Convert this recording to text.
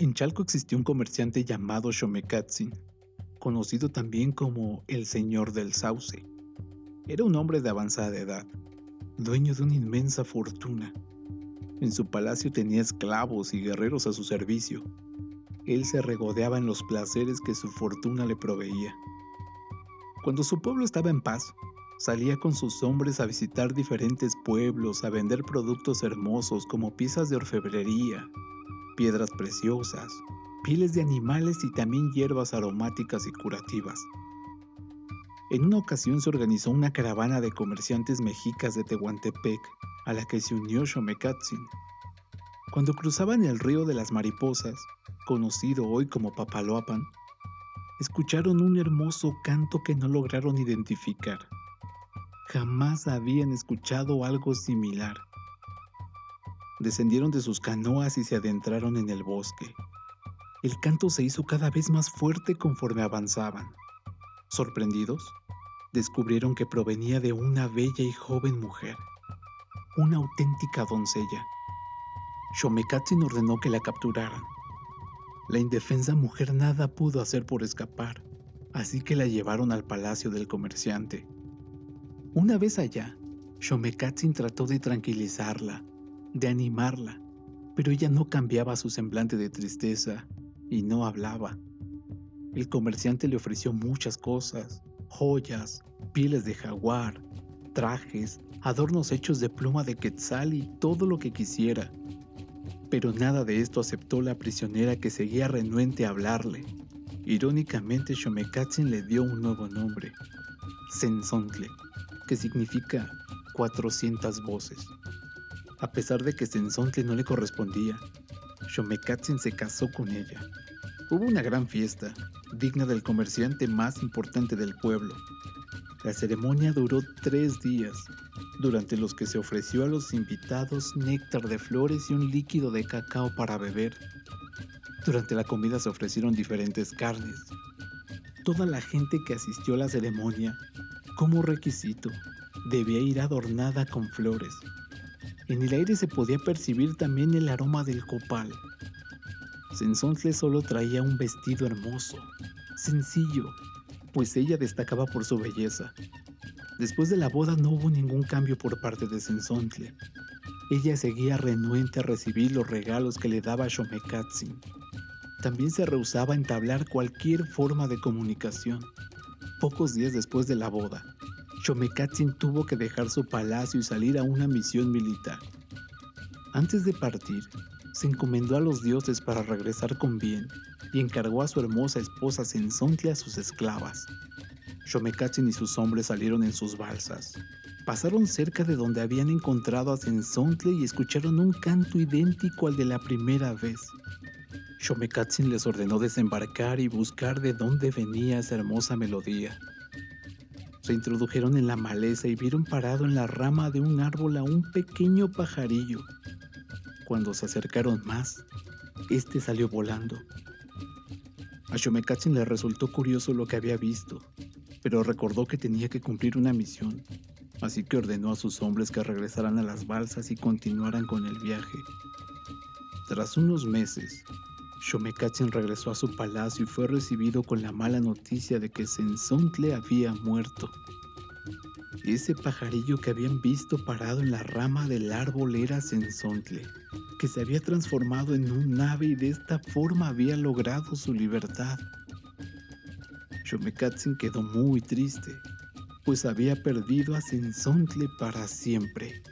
En Chalco existió un comerciante llamado Shomekatzin, conocido también como el Señor del Sauce. Era un hombre de avanzada edad, dueño de una inmensa fortuna. En su palacio tenía esclavos y guerreros a su servicio. Él se regodeaba en los placeres que su fortuna le proveía. Cuando su pueblo estaba en paz, salía con sus hombres a visitar diferentes pueblos, a vender productos hermosos como piezas de orfebrería, piedras preciosas, pieles de animales y también hierbas aromáticas y curativas. En una ocasión se organizó una caravana de comerciantes mexicas de Tehuantepec, a la que se unió Xomecatzin. Cuando cruzaban el río de las mariposas, conocido hoy como Papaloapan, escucharon un hermoso canto que no lograron identificar. Jamás habían escuchado algo similar descendieron de sus canoas y se adentraron en el bosque. El canto se hizo cada vez más fuerte conforme avanzaban. Sorprendidos, descubrieron que provenía de una bella y joven mujer, una auténtica doncella. Shomekatzin ordenó que la capturaran. La indefensa mujer nada pudo hacer por escapar, así que la llevaron al palacio del comerciante. Una vez allá, Shomekatzin trató de tranquilizarla, de animarla, pero ella no cambiaba su semblante de tristeza y no hablaba. El comerciante le ofreció muchas cosas, joyas, pieles de jaguar, trajes, adornos hechos de pluma de quetzal y todo lo que quisiera. Pero nada de esto aceptó la prisionera que seguía renuente a hablarle. Irónicamente, Shomekatzin le dio un nuevo nombre, Sensontle, que significa 400 voces. A pesar de que Sensontle no le correspondía, Shomekatzin se casó con ella. Hubo una gran fiesta, digna del comerciante más importante del pueblo. La ceremonia duró tres días, durante los que se ofreció a los invitados néctar de flores y un líquido de cacao para beber. Durante la comida se ofrecieron diferentes carnes. Toda la gente que asistió a la ceremonia, como requisito, debía ir adornada con flores. En el aire se podía percibir también el aroma del copal. Sensontle solo traía un vestido hermoso, sencillo, pues ella destacaba por su belleza. Después de la boda no hubo ningún cambio por parte de Sensontle. Ella seguía renuente a recibir los regalos que le daba Shomekatzin. También se rehusaba a entablar cualquier forma de comunicación. Pocos días después de la boda, Shomekatzin tuvo que dejar su palacio y salir a una misión militar. Antes de partir, se encomendó a los dioses para regresar con bien y encargó a su hermosa esposa Sensontle a sus esclavas. Shomekatzin y sus hombres salieron en sus balsas. Pasaron cerca de donde habían encontrado a Sensontle y escucharon un canto idéntico al de la primera vez. Shomekatzin les ordenó desembarcar y buscar de dónde venía esa hermosa melodía. Se introdujeron en la maleza y vieron parado en la rama de un árbol a un pequeño pajarillo. Cuando se acercaron más, este salió volando. A Shomekatzin le resultó curioso lo que había visto, pero recordó que tenía que cumplir una misión, así que ordenó a sus hombres que regresaran a las balsas y continuaran con el viaje. Tras unos meses, Shomekatzin regresó a su palacio y fue recibido con la mala noticia de que Sensontle había muerto. Ese pajarillo que habían visto parado en la rama del árbol era Sensontle, que se había transformado en un ave y de esta forma había logrado su libertad. Shomekatzin quedó muy triste, pues había perdido a Sensontle para siempre.